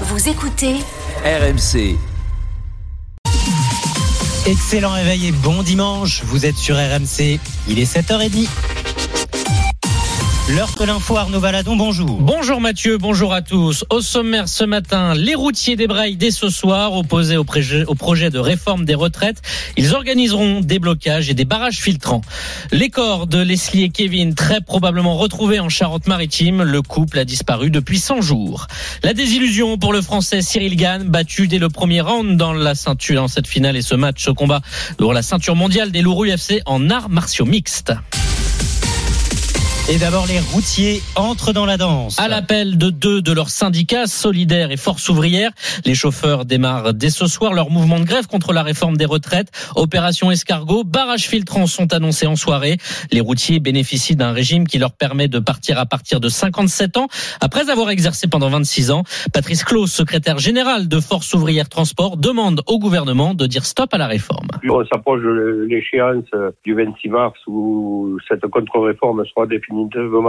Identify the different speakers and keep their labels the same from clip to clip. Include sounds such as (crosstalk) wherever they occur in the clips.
Speaker 1: Vous écoutez
Speaker 2: RMC.
Speaker 3: Excellent réveil et bon dimanche. Vous êtes sur RMC. Il est 7h30. L'heure de l'info, Arnaud Valadon, bonjour.
Speaker 4: Bonjour Mathieu, bonjour à tous. Au sommaire ce matin, les routiers débraillent dès ce soir, opposés au, projet, de réforme des retraites. Ils organiseront des blocages et des barrages filtrants. Les corps de Leslie et Kevin, très probablement retrouvés en Charente-Maritime, le couple a disparu depuis 100 jours. La désillusion pour le Français Cyril Gann, battu dès le premier round dans la ceinture dans cette finale et ce match, ce combat pour la ceinture mondiale des Lourous UFC en arts martiaux mixtes.
Speaker 3: Et d'abord, les routiers entrent dans la danse.
Speaker 4: À l'appel de deux de leurs syndicats, Solidaires et Force ouvrière, les chauffeurs démarrent dès ce soir leur mouvement de grève contre la réforme des retraites. Opération escargot, barrages filtrants sont annoncés en soirée. Les routiers bénéficient d'un régime qui leur permet de partir à partir de 57 ans, après avoir exercé pendant 26 ans. Patrice Claus, secrétaire général de Force ouvrière transport, demande au gouvernement de dire stop à la réforme.
Speaker 5: On s'approche de l'échéance du 26 mars où cette contre-réforme sera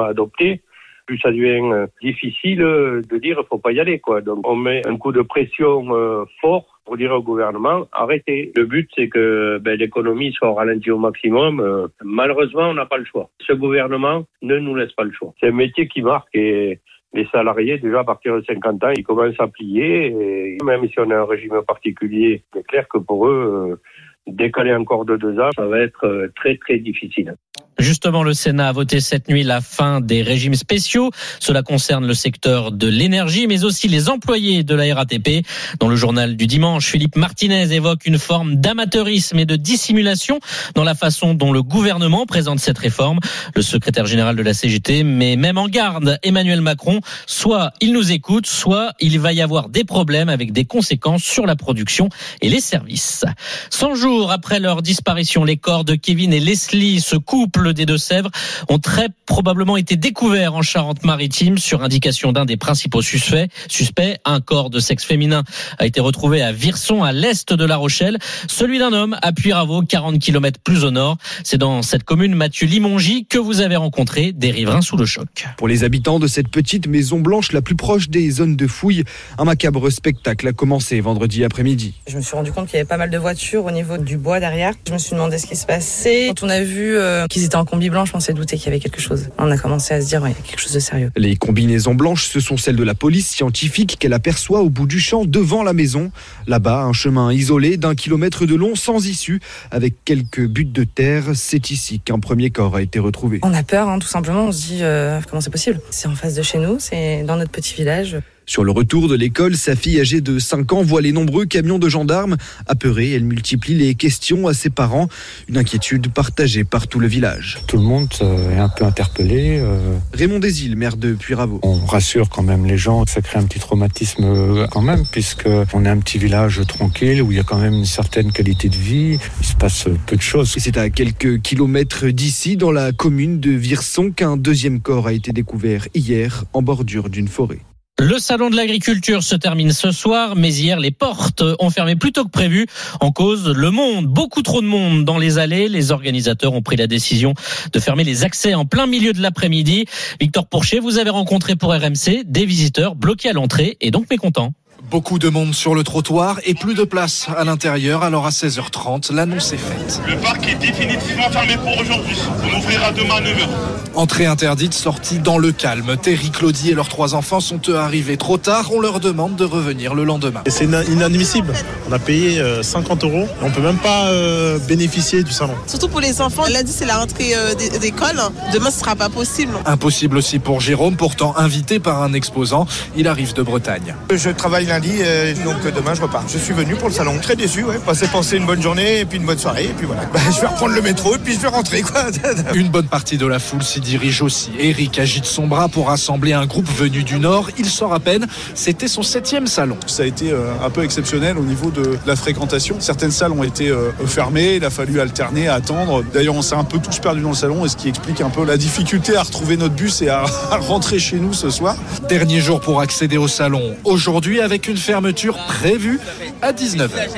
Speaker 5: adoptée, plus ça devient euh, difficile de dire faut pas y aller. Donc on met un coup de pression euh, fort pour dire au gouvernement arrêtez. Le but c'est que ben, l'économie soit ralentie au maximum. Euh, malheureusement on n'a pas le choix. Ce gouvernement ne nous laisse pas le choix. C'est un métier qui marque et les salariés, déjà à partir de 50 ans, ils commencent à plier. Même si on a un régime particulier, c'est clair que pour eux, décaler encore de deux ans, ça va être très très difficile.
Speaker 4: Justement, le Sénat a voté cette nuit la fin des régimes spéciaux. Cela concerne le secteur de l'énergie, mais aussi les employés de la RATP. Dans le journal du dimanche, Philippe Martinez évoque une forme d'amateurisme et de dissimulation dans la façon dont le gouvernement présente cette réforme. Le secrétaire général de la CGT met même en garde Emmanuel Macron. Soit il nous écoute, soit il va y avoir des problèmes avec des conséquences sur la production et les services. 100 jours après leur disparition, les corps de Kevin et Leslie, ce couple des Deux-Sèvres ont très probablement été découverts en Charente-Maritime sur indication d'un des principaux suspects. Suspect, un corps de sexe féminin a été retrouvé à Virson, à l'est de La Rochelle. Celui d'un homme à Puyraveau, 40 km plus au nord. C'est dans cette commune, Mathieu Limongi, que vous avez rencontré des riverains sous le choc.
Speaker 6: Pour les habitants de cette petite maison blanche la plus proche des zones de fouilles, un macabre spectacle a commencé vendredi après-midi.
Speaker 7: Je me suis rendu compte qu'il y avait pas mal de voitures au niveau du bois derrière. Je me suis demandé ce qui se passait. Quand on a vu euh, qu'ils étaient en combi blanche, on s'est douté qu'il y avait quelque chose. On a commencé à se dire, ouais, il y a quelque chose de sérieux.
Speaker 6: Les combinaisons blanches, ce sont celles de la police scientifique qu'elle aperçoit au bout du champ devant la maison. Là-bas, un chemin isolé d'un kilomètre de long sans issue, avec quelques buttes de terre. C'est ici qu'un premier corps a été retrouvé.
Speaker 7: On a peur, hein, tout simplement. On se dit, euh, comment c'est possible? C'est en face de chez nous, c'est dans notre petit village.
Speaker 6: Sur le retour de l'école, sa fille âgée de 5 ans voit les nombreux camions de gendarmes. Apeurée, elle multiplie les questions à ses parents. Une inquiétude partagée par tout le village.
Speaker 8: Tout le monde euh, est un peu interpellé. euh,
Speaker 6: Raymond Desil, maire de Puyraveau.
Speaker 8: On rassure quand même les gens. Ça crée un petit traumatisme euh, quand même, puisque on est un petit village tranquille où il y a quand même une certaine qualité de vie. Il se passe peu de choses.
Speaker 6: Et c'est à quelques kilomètres d'ici, dans la commune de Virson, qu'un deuxième corps a été découvert hier en bordure d'une forêt.
Speaker 4: Le salon de l'agriculture se termine ce soir, mais hier les portes ont fermé plus tôt que prévu. En cause, le monde, beaucoup trop de monde dans les allées. Les organisateurs ont pris la décision de fermer les accès en plein milieu de l'après-midi. Victor Pourchet, vous avez rencontré pour RMC des visiteurs bloqués à l'entrée et donc mécontents.
Speaker 9: Beaucoup de monde sur le trottoir et plus de place à l'intérieur. Alors à 16h30, l'annonce est faite.
Speaker 10: Le parc est définitivement fermé pour aujourd'hui. On ouvrira demain à 9h.
Speaker 9: Entrée interdite, sortie dans le calme. Terry, Claudie et leurs trois enfants sont eux arrivés trop tard. On leur demande de revenir le lendemain.
Speaker 11: Et c'est ina- inadmissible. On a payé euh, 50 euros. et On peut même pas euh, bénéficier du salon.
Speaker 12: Surtout pour les enfants. Lundi, c'est la rentrée euh, d'é- d'école. Demain, ce sera pas possible.
Speaker 9: Impossible aussi pour Jérôme, pourtant invité par un exposant. Il arrive de Bretagne.
Speaker 13: Je travaille lundi, euh, donc euh, demain je repars. Je suis venu pour le salon. Très déçu, ouais. Passer penser une bonne journée et puis une bonne soirée et puis voilà. Bah, je vais reprendre le métro et puis je vais rentrer quoi. (laughs)
Speaker 9: Une bonne partie de la foule s'y dirige aussi. Eric agite son bras pour rassembler un groupe venu du Nord. Il sort à peine. C'était son septième salon.
Speaker 11: Ça a été euh, un peu exceptionnel au niveau de la fréquentation. Certaines salles ont été fermées. Il a fallu alterner, attendre. D'ailleurs, on s'est un peu tous perdus dans le salon et ce qui explique un peu la difficulté à retrouver notre bus et à, (laughs) à rentrer chez nous ce soir.
Speaker 9: Dernier jour pour accéder au salon. Aujourd'hui avec une fermeture prévue à 19h.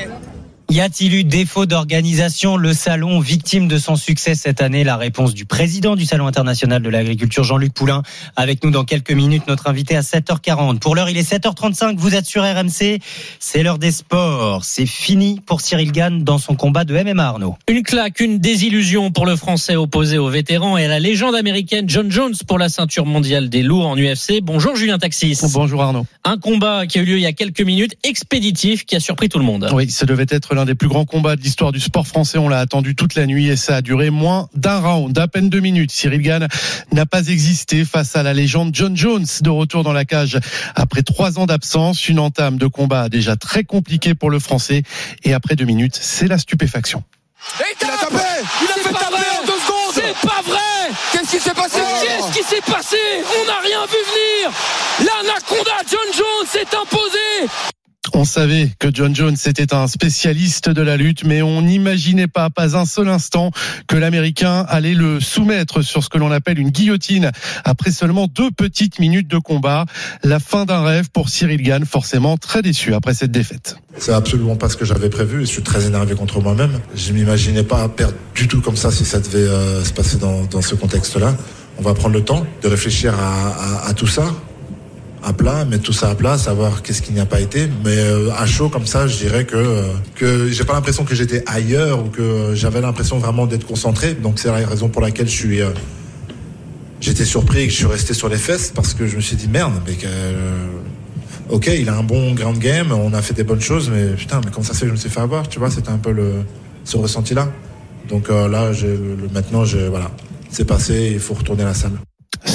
Speaker 3: Y a-t-il eu défaut d'organisation Le salon victime de son succès cette année? La réponse du président du Salon international de l'agriculture, Jean-Luc Poulain, avec nous dans quelques minutes, notre invité à 7h40. Pour l'heure, il est 7h35, vous êtes sur RMC, c'est l'heure des sports. C'est fini pour Cyril Gann dans son combat de MMA, Arnaud.
Speaker 4: Une claque, une désillusion pour le Français opposé au vétéran et à la légende américaine John Jones pour la ceinture mondiale des lourds en UFC. Bonjour Julien Taxis.
Speaker 1: Bonjour Arnaud.
Speaker 4: Un combat qui a eu lieu il y a quelques minutes, expéditif, qui a surpris tout le monde.
Speaker 1: Oui, ça devait être l'un des plus grands combats de l'histoire du sport français. On l'a attendu toute la nuit et ça a duré moins d'un round, d'à peine deux minutes. Cyril Gann n'a pas existé face à la légende John Jones de retour dans la cage après trois ans d'absence. Une entame de combat déjà très compliquée pour le français et après deux minutes, c'est la stupéfaction.
Speaker 2: il a tapé Il a fait taper en deux secondes
Speaker 14: C'est pas vrai
Speaker 2: Qu'est-ce qui s'est passé
Speaker 14: Qu'est-ce qui s'est passé On n'a rien vu venir L'anaconda John Jones s'est imposé
Speaker 1: on savait que John Jones était un spécialiste de la lutte, mais on n'imaginait pas, pas un seul instant, que l'Américain allait le soumettre sur ce que l'on appelle une guillotine après seulement deux petites minutes de combat. La fin d'un rêve pour Cyril Gann, forcément très déçu après cette défaite.
Speaker 15: C'est absolument pas ce que j'avais prévu je suis très énervé contre moi-même. Je m'imaginais pas perdre du tout comme ça si ça devait euh, se passer dans, ce contexte-là. On va prendre le temps de réfléchir à tout ça à plat, mettre tout ça à plat, savoir qu'est-ce qui n'y a pas été. Mais euh, à chaud comme ça, je dirais que euh, que j'ai pas l'impression que j'étais ailleurs ou que j'avais l'impression vraiment d'être concentré. Donc c'est la raison pour laquelle je suis euh, j'étais surpris et que je suis resté sur les fesses parce que je me suis dit merde, mais que ok, il a un bon grand game, on a fait des bonnes choses, mais putain, mais comment ça fait que je me suis fait avoir, tu vois, c'était un peu le ce ressenti là. Donc là, maintenant, voilà, c'est passé, il faut retourner à la salle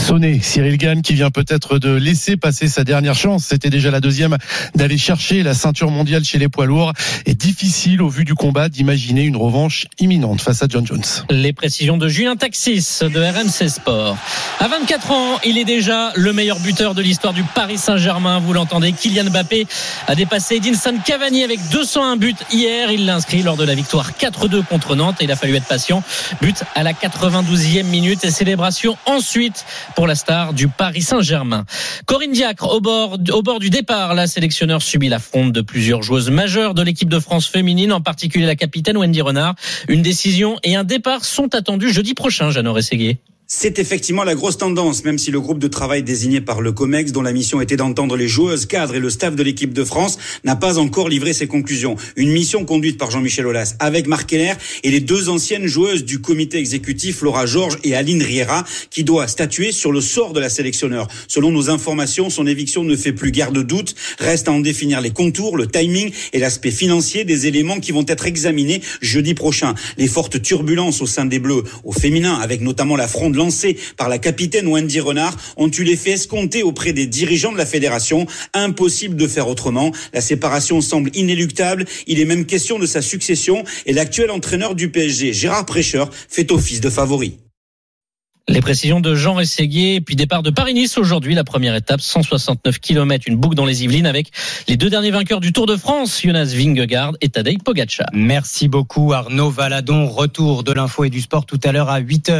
Speaker 1: sonné. Cyril Gann qui vient peut-être de laisser passer sa dernière chance. C'était déjà la deuxième d'aller chercher la ceinture mondiale chez les poids lourds. Et difficile au vu du combat d'imaginer une revanche imminente face à John Jones.
Speaker 4: Les précisions de Julien Taxis de RMC Sport. À 24 ans, il est déjà le meilleur buteur de l'histoire du Paris Saint-Germain. Vous l'entendez, Kylian Mbappé a dépassé Edinson Cavani avec 201 buts hier. Il l'a inscrit lors de la victoire 4-2 contre Nantes il a fallu être patient. But à la 92e minute et célébration ensuite pour la star du Paris Saint-Germain. Corinne Diacre, au bord, du départ, la sélectionneur subit l'affront de plusieurs joueuses majeures de l'équipe de France féminine, en particulier la capitaine Wendy Renard. Une décision et un départ sont attendus jeudi prochain, Jeannot Rességuier.
Speaker 16: C'est effectivement la grosse tendance, même si le groupe de travail désigné par le COMEX, dont la mission était d'entendre les joueuses, cadres et le staff de l'équipe de France, n'a pas encore livré ses conclusions. Une mission conduite par Jean-Michel Aulas avec Marc Keller et les deux anciennes joueuses du comité exécutif, Laura Georges et Aline Riera, qui doit statuer sur le sort de la sélectionneur. Selon nos informations, son éviction ne fait plus guère de doute. Reste à en définir les contours, le timing et l'aspect financier des éléments qui vont être examinés jeudi prochain. Les fortes turbulences au sein des Bleus, au féminin, avec notamment la fronde lancée par la capitaine Wendy Renard ont eu l'effet escompté auprès des dirigeants de la fédération. Impossible de faire autrement. La séparation semble inéluctable. Il est même question de sa succession et l'actuel entraîneur du PSG, Gérard Prêcheur, fait office de favori.
Speaker 4: Les précisions de Jean Rességuier, puis départ de Paris-Nice aujourd'hui, la première étape, 169 km, une boucle dans les Yvelines avec les deux derniers vainqueurs du Tour de France, Jonas Vingegaard et Tadej Pogacar.
Speaker 3: Merci beaucoup Arnaud Valadon, retour de l'info et du sport tout à l'heure à 8h.